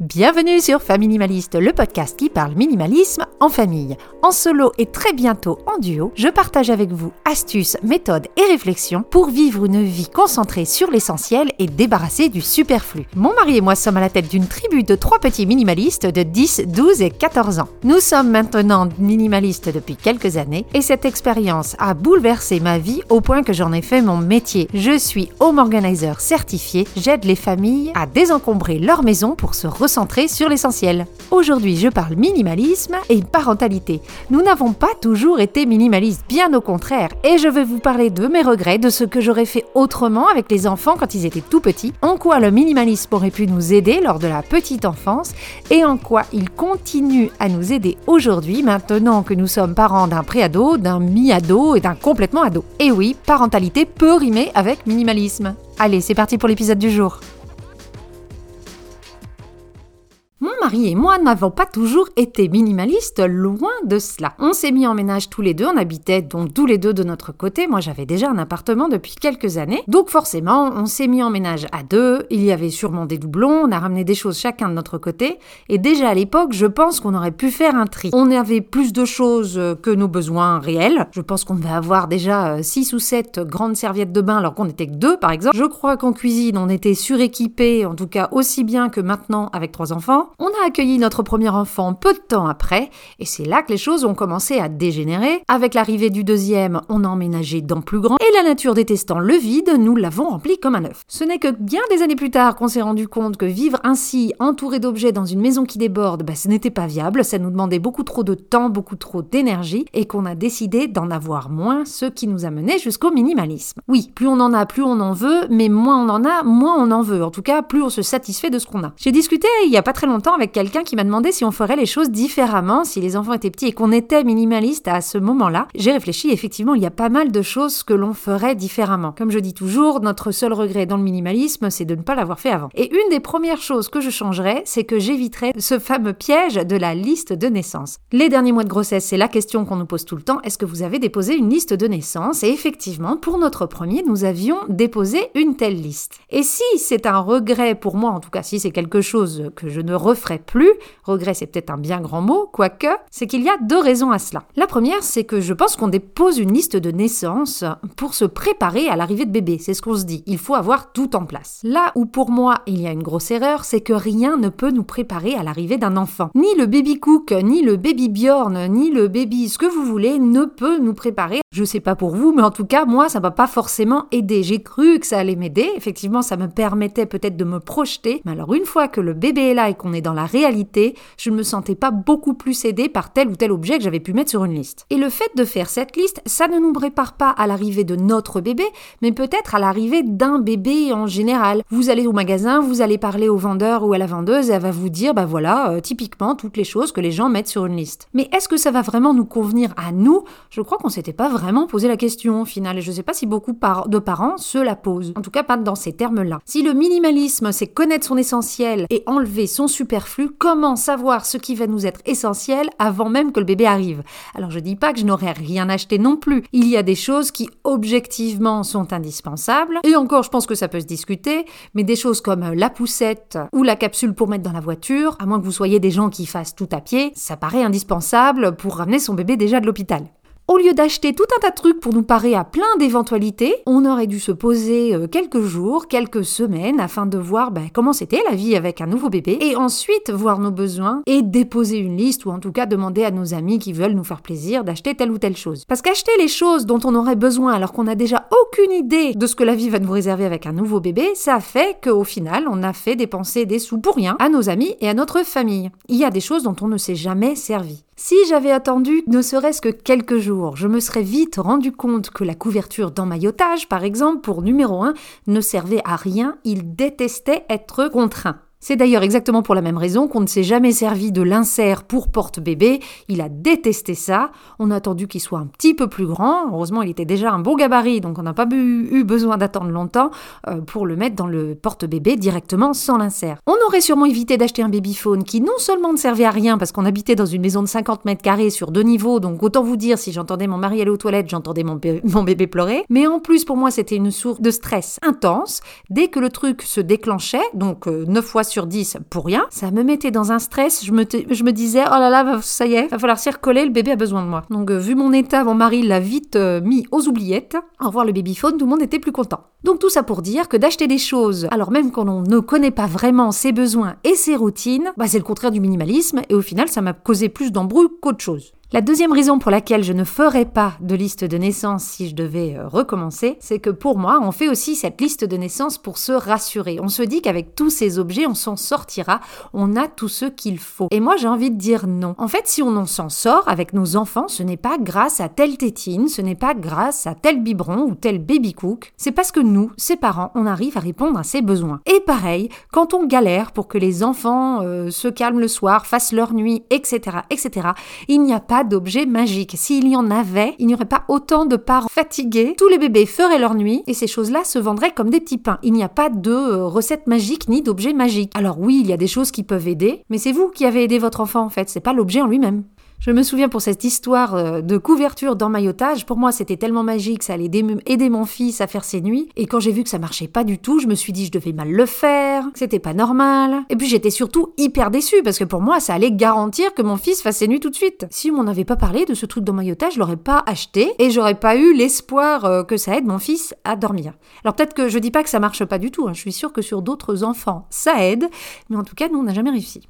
Bienvenue sur Faminimaliste, le podcast qui parle minimalisme en famille. En solo et très bientôt en duo, je partage avec vous astuces, méthodes et réflexions pour vivre une vie concentrée sur l'essentiel et débarrassée du superflu. Mon mari et moi sommes à la tête d'une tribu de trois petits minimalistes de 10, 12 et 14 ans. Nous sommes maintenant minimalistes depuis quelques années et cette expérience a bouleversé ma vie au point que j'en ai fait mon métier. Je suis home organizer certifié, j'aide les familles à désencombrer leur maison pour se centré sur l'essentiel. Aujourd'hui, je parle minimalisme et parentalité. Nous n'avons pas toujours été minimalistes, bien au contraire, et je vais vous parler de mes regrets, de ce que j'aurais fait autrement avec les enfants quand ils étaient tout petits, en quoi le minimalisme aurait pu nous aider lors de la petite enfance, et en quoi il continue à nous aider aujourd'hui, maintenant que nous sommes parents d'un préado, d'un mi-ado et d'un complètement ado. Et oui, parentalité peut rimer avec minimalisme. Allez, c'est parti pour l'épisode du jour. Mari et moi n'avons pas toujours été minimalistes, loin de cela. On s'est mis en ménage tous les deux, on habitait donc tous les deux de notre côté. Moi j'avais déjà un appartement depuis quelques années, donc forcément on s'est mis en ménage à deux. Il y avait sûrement des doublons, on a ramené des choses chacun de notre côté, et déjà à l'époque je pense qu'on aurait pu faire un tri. On avait plus de choses que nos besoins réels. Je pense qu'on devait avoir déjà 6 ou 7 grandes serviettes de bain alors qu'on était que deux par exemple. Je crois qu'en cuisine on était suréquipé, en tout cas aussi bien que maintenant avec trois enfants. On accueilli notre premier enfant peu de temps après, et c'est là que les choses ont commencé à dégénérer. Avec l'arrivée du deuxième, on a emménagé dans plus grand, et la nature détestant le vide, nous l'avons rempli comme un œuf. Ce n'est que bien des années plus tard qu'on s'est rendu compte que vivre ainsi, entouré d'objets dans une maison qui déborde, bah, ce n'était pas viable, ça nous demandait beaucoup trop de temps, beaucoup trop d'énergie, et qu'on a décidé d'en avoir moins, ce qui nous a mené jusqu'au minimalisme. Oui, plus on en a, plus on en veut, mais moins on en a, moins on en veut. En tout cas, plus on se satisfait de ce qu'on a. J'ai discuté il y a pas très longtemps avec quelqu'un qui m'a demandé si on ferait les choses différemment si les enfants étaient petits et qu'on était minimaliste à ce moment-là. J'ai réfléchi, effectivement, il y a pas mal de choses que l'on ferait différemment. Comme je dis toujours, notre seul regret dans le minimalisme, c'est de ne pas l'avoir fait avant. Et une des premières choses que je changerais, c'est que j'éviterais ce fameux piège de la liste de naissance. Les derniers mois de grossesse, c'est la question qu'on nous pose tout le temps. Est-ce que vous avez déposé une liste de naissance? Et effectivement, pour notre premier, nous avions déposé une telle liste. Et si c'est un regret pour moi, en tout cas si c'est quelque chose que je ne referai plus, regret c'est peut-être un bien grand mot, quoique, c'est qu'il y a deux raisons à cela. La première, c'est que je pense qu'on dépose une liste de naissance pour se préparer à l'arrivée de bébé, c'est ce qu'on se dit, il faut avoir tout en place. Là où pour moi il y a une grosse erreur, c'est que rien ne peut nous préparer à l'arrivée d'un enfant. Ni le baby cook, ni le baby Bjorn, ni le baby ce que vous voulez ne peut nous préparer. Je sais pas pour vous, mais en tout cas, moi, ça m'a pas forcément aidé. J'ai cru que ça allait m'aider. Effectivement, ça me permettait peut-être de me projeter. Mais alors, une fois que le bébé est là et qu'on est dans la réalité, je ne me sentais pas beaucoup plus aidée par tel ou tel objet que j'avais pu mettre sur une liste. Et le fait de faire cette liste, ça ne nous prépare pas à l'arrivée de notre bébé, mais peut-être à l'arrivée d'un bébé en général. Vous allez au magasin, vous allez parler au vendeur ou à la vendeuse et elle va vous dire, bah voilà, euh, typiquement toutes les choses que les gens mettent sur une liste. Mais est-ce que ça va vraiment nous convenir à nous? Je crois qu'on s'était pas vraiment posé la question au final et je sais pas si beaucoup de parents se la posent. En tout cas, pas dans ces termes-là. Si le minimalisme, c'est connaître son essentiel et enlever son superflu, comment savoir ce qui va nous être essentiel avant même que le bébé arrive? Alors je dis pas que je n'aurais rien acheté non plus. Il y a des choses qui objectivement sont indispensables et encore je pense que ça peut se discuter, mais des choses comme la poussette ou la capsule pour mettre dans la voiture, à moins que vous soyez des gens qui fassent tout à pied, ça paraît indispensable pour ramener son bébé déjà de l'hôpital. Au lieu d'acheter tout un tas de trucs pour nous parer à plein d'éventualités, on aurait dû se poser euh, quelques jours, quelques semaines afin de voir ben, comment c'était la vie avec un nouveau bébé et ensuite voir nos besoins et déposer une liste ou en tout cas demander à nos amis qui veulent nous faire plaisir d'acheter telle ou telle chose. Parce qu'acheter les choses dont on aurait besoin alors qu'on n'a déjà aucune idée de ce que la vie va nous réserver avec un nouveau bébé, ça fait qu'au final on a fait dépenser des sous pour rien à nos amis et à notre famille. Il y a des choses dont on ne s'est jamais servi. Si j'avais attendu ne serait-ce que quelques jours, je me serais vite rendu compte que la couverture d'emmaillotage, par exemple, pour numéro 1, ne servait à rien, il détestait être contraint. C'est d'ailleurs exactement pour la même raison qu'on ne s'est jamais servi de l'insert pour porte-bébé. Il a détesté ça. On a attendu qu'il soit un petit peu plus grand. Heureusement, il était déjà un bon gabarit, donc on n'a pas eu besoin d'attendre longtemps euh, pour le mettre dans le porte-bébé directement sans l'insert. On aurait sûrement évité d'acheter un babyphone qui non seulement ne servait à rien parce qu'on habitait dans une maison de 50 mètres carrés sur deux niveaux, donc autant vous dire si j'entendais mon mari aller aux toilettes, j'entendais mon, mon bébé pleurer. Mais en plus, pour moi, c'était une source de stress intense. Dès que le truc se déclenchait, donc 9 euh, fois sur 10 pour rien, ça me mettait dans un stress. Je me, disais, oh là là, ça y est, va falloir s'y recoller, le bébé a besoin de moi. Donc, euh, vu mon état, mon mari l'a vite euh, mis aux oubliettes. Au revoir le babyphone, tout le monde était plus content. Donc, tout ça pour dire que d'acheter des choses, alors même quand on ne connaît pas vraiment ses besoins et ses routines, bah, c'est le contraire du minimalisme, et au final, ça m'a causé plus d'embrouille qu'autre chose. La deuxième raison pour laquelle je ne ferais pas de liste de naissance si je devais euh, recommencer, c'est que pour moi, on fait aussi cette liste de naissance pour se rassurer. On se dit qu'avec tous ces objets, on s'en sortira, on a tout ce qu'il faut. Et moi, j'ai envie de dire non. En fait, si on en s'en sort avec nos enfants, ce n'est pas grâce à telle tétine, ce n'est pas grâce à tel biberon ou tel baby cook, c'est parce que nous, ses parents, on arrive à répondre à ses besoins. Et pareil, quand on galère pour que les enfants euh, se calment le soir, fassent leur nuit, etc., etc., il n'y a pas d'objets magiques. S'il y en avait, il n'y aurait pas autant de parents fatigués. Tous les bébés feraient leur nuit et ces choses-là se vendraient comme des petits pains. Il n'y a pas de euh, recettes magiques ni d'objets magiques. Alors oui, il y a des choses qui peuvent aider, mais c'est vous qui avez aidé votre enfant en fait, c'est pas l'objet en lui-même. Je me souviens pour cette histoire euh, de couverture d'emmaillotage, pour moi c'était tellement magique, ça allait aider mon fils à faire ses nuits, et quand j'ai vu que ça marchait pas du tout, je me suis dit je devais mal le faire, c'était pas normal, et puis j'étais surtout hyper déçue, parce que pour moi ça allait garantir que mon fils fasse ses nuits tout de suite. Si on m'en avait pas parlé de ce truc d'emmaillotage, je l'aurais pas acheté, et j'aurais pas eu l'espoir euh, que ça aide mon fils à dormir. Alors peut-être que je dis pas que ça marche pas du tout, hein. je suis sûre que sur d'autres enfants ça aide, mais en tout cas nous on n'a jamais réussi.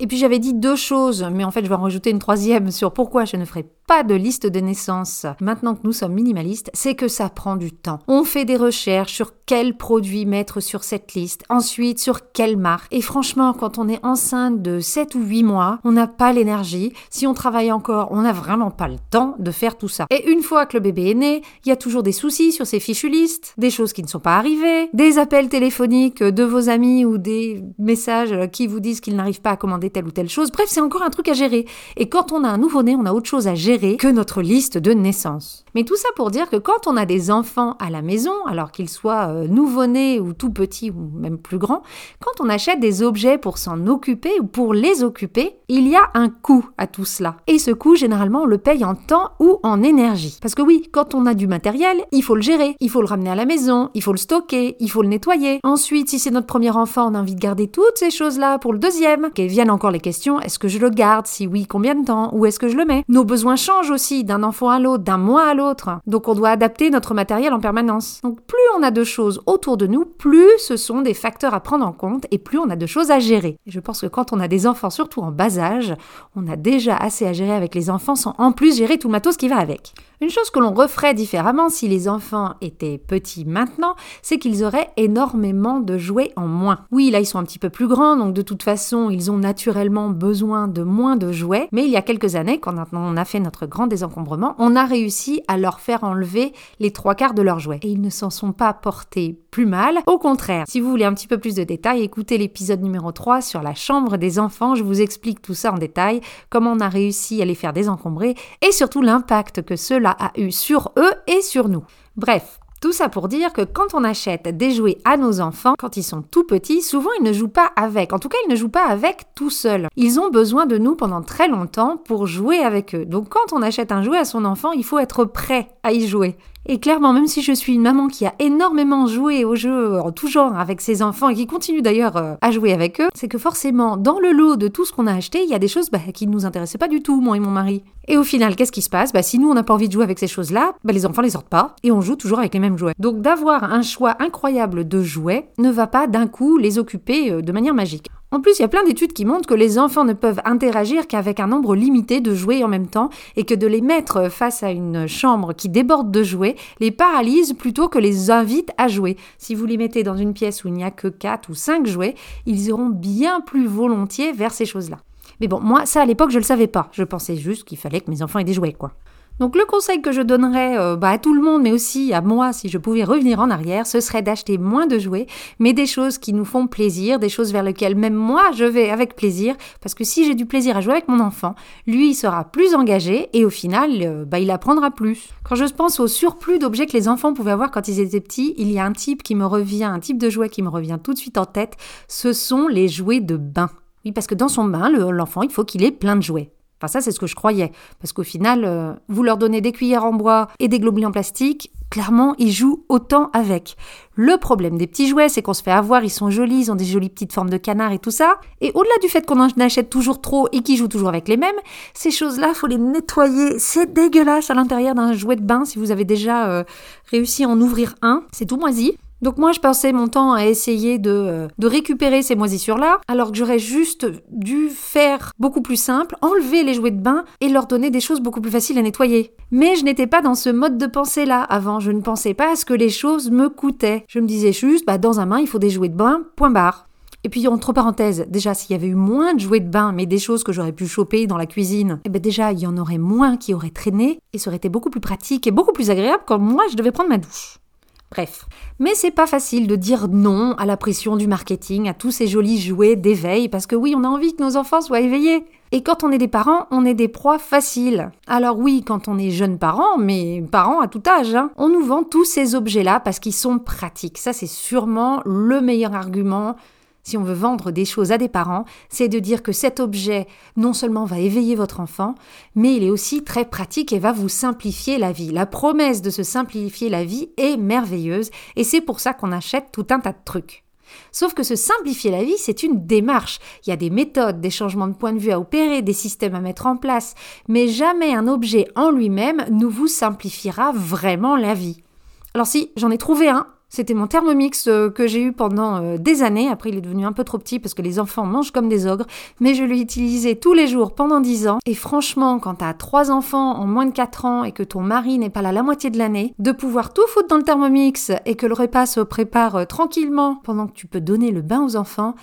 Et puis j'avais dit deux choses, mais en fait je vais en rajouter une troisième sur pourquoi je ne ferai pas de liste de naissance maintenant que nous sommes minimalistes, c'est que ça prend du temps. On fait des recherches sur quels produits mettre sur cette liste, ensuite sur quelle marque. Et franchement, quand on est enceinte de 7 ou 8 mois, on n'a pas l'énergie. Si on travaille encore, on n'a vraiment pas le temps de faire tout ça. Et une fois que le bébé est né, il y a toujours des soucis sur ces fichues listes, des choses qui ne sont pas arrivées, des appels téléphoniques de vos amis ou des messages qui vous disent qu'ils n'arrivent pas à commander telle ou telle chose. Bref, c'est encore un truc à gérer. Et quand on a un nouveau-né, on a autre chose à gérer que notre liste de naissance. Mais tout ça pour dire que quand on a des enfants à la maison, alors qu'ils soient euh, nouveau-nés ou tout petits ou même plus grands, quand on achète des objets pour s'en occuper ou pour les occuper, il y a un coût à tout cela. Et ce coût, généralement, on le paye en temps ou en énergie. Parce que oui, quand on a du matériel, il faut le gérer, il faut le ramener à la maison, il faut le stocker, il faut le nettoyer. Ensuite, si c'est notre premier enfant, on a envie de garder toutes ces choses-là pour le deuxième. Qu'elles viennent encore les questions, est-ce que je le garde? Si oui, combien de temps? Où est-ce que je le mets? Nos besoins changent aussi d'un enfant à l'autre, d'un mois à l'autre. Donc on doit adapter notre matériel en permanence. Donc plus on a de choses autour de nous, plus ce sont des facteurs à prendre en compte et plus on a de choses à gérer. Et je pense que quand on a des enfants, surtout en bas âge, on a déjà assez à gérer avec les enfants sans en plus gérer tout matos qui va avec. Une chose que l'on referait différemment si les enfants étaient petits maintenant, c'est qu'ils auraient énormément de jouets en moins. Oui, là ils sont un petit peu plus grands, donc de toute façon ils ont naturellement besoin de moins de jouets, mais il y a quelques années, quand on a fait notre grand désencombrement, on a réussi à leur faire enlever les trois quarts de leurs jouets. Et ils ne s'en sont pas portés plus mal. Au contraire, si vous voulez un petit peu plus de détails, écoutez l'épisode numéro 3 sur la chambre des enfants, je vous explique tout ça en détail, comment on a réussi à les faire désencombrer et surtout l'impact que cela a eu sur eux et sur nous. Bref, tout ça pour dire que quand on achète des jouets à nos enfants, quand ils sont tout petits, souvent ils ne jouent pas avec. En tout cas, ils ne jouent pas avec tout seuls. Ils ont besoin de nous pendant très longtemps pour jouer avec eux. Donc quand on achète un jouet à son enfant, il faut être prêt à y jouer. Et clairement, même si je suis une maman qui a énormément joué aux jeux en tout genre avec ses enfants et qui continue d'ailleurs euh, à jouer avec eux, c'est que forcément, dans le lot de tout ce qu'on a acheté, il y a des choses bah, qui ne nous intéressaient pas du tout, moi et mon mari. Et au final, qu'est-ce qui se passe? Bah, Si nous, on n'a pas envie de jouer avec ces choses-là, bah, les enfants les sortent pas et on joue toujours avec les mêmes jouets. Donc d'avoir un choix incroyable de jouets ne va pas d'un coup les occuper euh, de manière magique. En plus, il y a plein d'études qui montrent que les enfants ne peuvent interagir qu'avec un nombre limité de jouets en même temps et que de les mettre face à une chambre qui déborde de jouets les paralyse plutôt que les invite à jouer. Si vous les mettez dans une pièce où il n'y a que 4 ou 5 jouets, ils iront bien plus volontiers vers ces choses-là. Mais bon, moi, ça à l'époque, je le savais pas. Je pensais juste qu'il fallait que mes enfants aient des jouets, quoi. Donc le conseil que je donnerais euh, bah, à tout le monde, mais aussi à moi, si je pouvais revenir en arrière, ce serait d'acheter moins de jouets, mais des choses qui nous font plaisir, des choses vers lesquelles même moi je vais avec plaisir, parce que si j'ai du plaisir à jouer avec mon enfant, lui il sera plus engagé et au final, euh, bah, il apprendra plus. Quand je pense au surplus d'objets que les enfants pouvaient avoir quand ils étaient petits, il y a un type qui me revient, un type de jouet qui me revient tout de suite en tête, ce sont les jouets de bain. Oui, parce que dans son bain, l'enfant, il faut qu'il ait plein de jouets. Enfin ça c'est ce que je croyais, parce qu'au final, euh, vous leur donnez des cuillères en bois et des globulins en plastique, clairement ils jouent autant avec. Le problème des petits jouets, c'est qu'on se fait avoir, ils sont jolis, ils ont des jolies petites formes de canard et tout ça. Et au-delà du fait qu'on en achète toujours trop et qu'ils jouent toujours avec les mêmes, ces choses-là, faut les nettoyer. C'est dégueulasse à l'intérieur d'un jouet de bain si vous avez déjà euh, réussi à en ouvrir un. C'est tout moisi. Donc moi, je passais mon temps à essayer de, euh, de récupérer ces moisissures-là, alors que j'aurais juste dû faire beaucoup plus simple, enlever les jouets de bain et leur donner des choses beaucoup plus faciles à nettoyer. Mais je n'étais pas dans ce mode de pensée-là avant. Je ne pensais pas à ce que les choses me coûtaient. Je me disais juste, bah, dans un bain, il faut des jouets de bain, point barre. Et puis, entre parenthèses, déjà, s'il y avait eu moins de jouets de bain, mais des choses que j'aurais pu choper dans la cuisine, eh ben déjà, il y en aurait moins qui auraient traîné, et ça aurait été beaucoup plus pratique et beaucoup plus agréable quand moi, je devais prendre ma douche. Bref. Mais c'est pas facile de dire non à la pression du marketing, à tous ces jolis jouets d'éveil, parce que oui, on a envie que nos enfants soient éveillés. Et quand on est des parents, on est des proies faciles. Alors oui, quand on est jeune parent, mais parents à tout âge, hein, on nous vend tous ces objets-là parce qu'ils sont pratiques. Ça, c'est sûrement le meilleur argument si on veut vendre des choses à des parents, c'est de dire que cet objet non seulement va éveiller votre enfant, mais il est aussi très pratique et va vous simplifier la vie. La promesse de se simplifier la vie est merveilleuse et c'est pour ça qu'on achète tout un tas de trucs. Sauf que se simplifier la vie, c'est une démarche. Il y a des méthodes, des changements de point de vue à opérer, des systèmes à mettre en place, mais jamais un objet en lui-même ne vous simplifiera vraiment la vie. Alors si, j'en ai trouvé un c'était mon thermomix euh, que j'ai eu pendant euh, des années. Après, il est devenu un peu trop petit parce que les enfants mangent comme des ogres. Mais je l'ai utilisé tous les jours pendant 10 ans. Et franchement, quand t'as trois enfants en moins de 4 ans et que ton mari n'est pas là la moitié de l'année, de pouvoir tout foutre dans le thermomix et que le repas se prépare euh, tranquillement pendant que tu peux donner le bain aux enfants,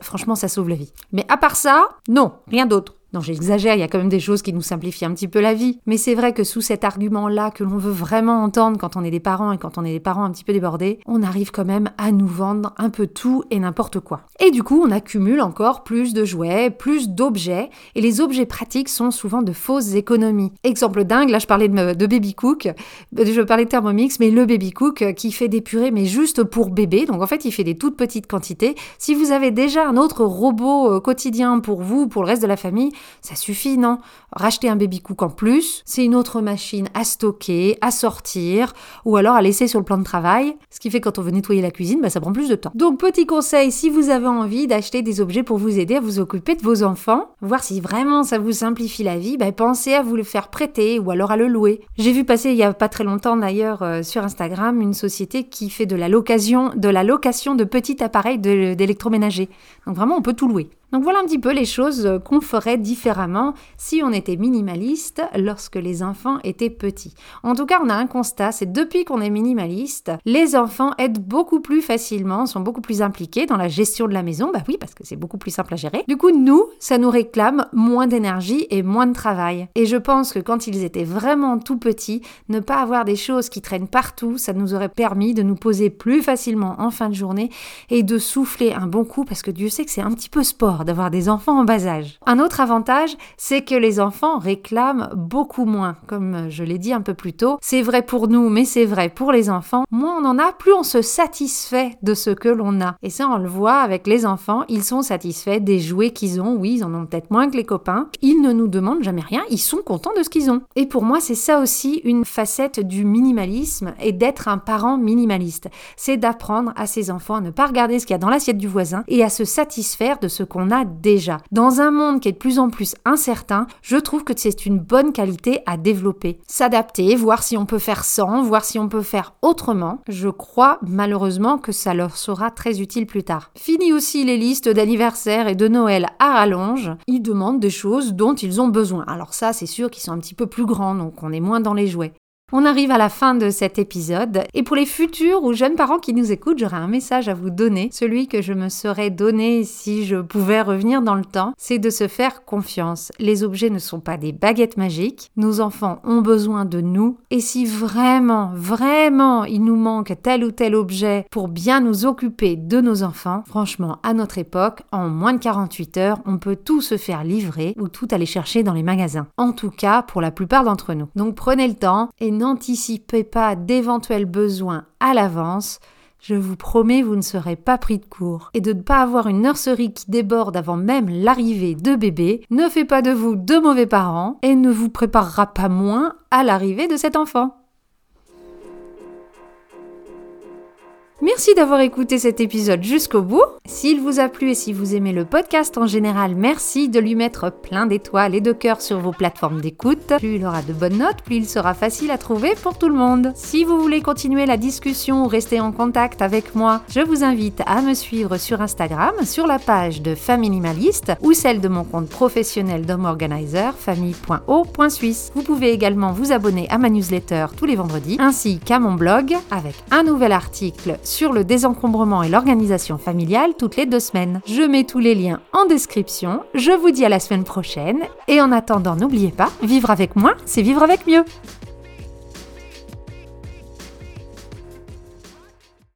franchement, ça sauve la vie. Mais à part ça, non, rien d'autre. Non, j'exagère, il y a quand même des choses qui nous simplifient un petit peu la vie. Mais c'est vrai que sous cet argument-là que l'on veut vraiment entendre quand on est des parents et quand on est des parents un petit peu débordés, on arrive quand même à nous vendre un peu tout et n'importe quoi. Et du coup, on accumule encore plus de jouets, plus d'objets, et les objets pratiques sont souvent de fausses économies. Exemple dingue, là je parlais de, Baby Cook, je parlais de Thermomix, mais le Baby Cook qui fait des purées, mais juste pour bébé, donc en fait il fait des toutes petites quantités. Si vous avez déjà un autre robot euh, quotidien pour vous, pour le reste de la famille, ça suffit, non? Racheter un baby cook en plus, c'est une autre machine à stocker, à sortir, ou alors à laisser sur le plan de travail. Ce qui fait quand on veut nettoyer la cuisine, bah, ça prend plus de temps. Donc petit conseil, si vous avez envie d'acheter des objets pour vous aider à vous occuper de vos enfants, voir si vraiment ça vous simplifie la vie, bah, pensez à vous le faire prêter ou alors à le louer. J'ai vu passer il y a pas très longtemps d'ailleurs euh, sur Instagram une société qui fait de la location, de la location de petits appareils d'électroménager. Donc vraiment on peut tout louer. Donc voilà un petit peu les choses qu'on ferait différemment si on était minimaliste lorsque les enfants étaient petits. En tout cas, on a un constat, c'est depuis qu'on est minimaliste, les enfants aident beaucoup plus facilement, sont beaucoup plus impliqués dans la gestion de la maison. Bah oui, parce que c'est beaucoup plus simple à gérer. Du coup, nous, ça nous réclame moins d'énergie et moins de travail. Et je pense que quand ils étaient vraiment tout petits, ne pas avoir des choses qui traînent partout, ça nous aurait permis de nous poser plus facilement en fin de journée et de souffler un bon coup parce que Dieu sait que c'est un petit peu sport d'avoir des enfants en bas âge. Un autre avantage, c'est que les enfants réclament beaucoup moins. Comme je l'ai dit un peu plus tôt, c'est vrai pour nous, mais c'est vrai pour les enfants. Moins on en a, plus on se satisfait de ce que l'on a. Et ça, on le voit avec les enfants, ils sont satisfaits des jouets qu'ils ont. Oui, ils en ont peut-être moins que les copains. Ils ne nous demandent jamais rien, ils sont contents de ce qu'ils ont. Et pour moi, c'est ça aussi une facette du minimalisme et d'être un parent minimaliste. C'est d'apprendre à ses enfants à ne pas regarder ce qu'il y a dans l'assiette du voisin et à se satisfaire de ce qu'on déjà. Dans un monde qui est de plus en plus incertain, je trouve que c'est une bonne qualité à développer. S'adapter, voir si on peut faire sans, voir si on peut faire autrement. Je crois malheureusement que ça leur sera très utile plus tard. Fini aussi les listes d'anniversaire et de Noël à rallonge. Ils demandent des choses dont ils ont besoin. Alors ça, c'est sûr qu'ils sont un petit peu plus grands, donc on est moins dans les jouets. On arrive à la fin de cet épisode et pour les futurs ou jeunes parents qui nous écoutent, j'aurais un message à vous donner. Celui que je me serais donné si je pouvais revenir dans le temps, c'est de se faire confiance. Les objets ne sont pas des baguettes magiques. Nos enfants ont besoin de nous et si vraiment, vraiment il nous manque tel ou tel objet pour bien nous occuper de nos enfants, franchement, à notre époque, en moins de 48 heures, on peut tout se faire livrer ou tout aller chercher dans les magasins. En tout cas, pour la plupart d'entre nous. Donc prenez le temps et n'anticipez pas d'éventuels besoins à l'avance. Je vous promets, vous ne serez pas pris de court. Et de ne pas avoir une nurserie qui déborde avant même l'arrivée de bébé ne fait pas de vous de mauvais parents et ne vous préparera pas moins à l'arrivée de cet enfant. Merci d'avoir écouté cet épisode jusqu'au bout. S'il vous a plu et si vous aimez le podcast en général, merci de lui mettre plein d'étoiles et de cœurs sur vos plateformes d'écoute. Plus il aura de bonnes notes, plus il sera facile à trouver pour tout le monde. Si vous voulez continuer la discussion ou rester en contact avec moi, je vous invite à me suivre sur Instagram, sur la page de Famille Minimaliste ou celle de mon compte professionnel d'homme organizer, famille.o.suisse. Vous pouvez également vous abonner à ma newsletter tous les vendredis, ainsi qu'à mon blog avec un nouvel article le désencombrement et l'organisation familiale toutes les deux semaines. Je mets tous les liens en description. Je vous dis à la semaine prochaine. Et en attendant, n'oubliez pas, vivre avec moi, c'est vivre avec mieux.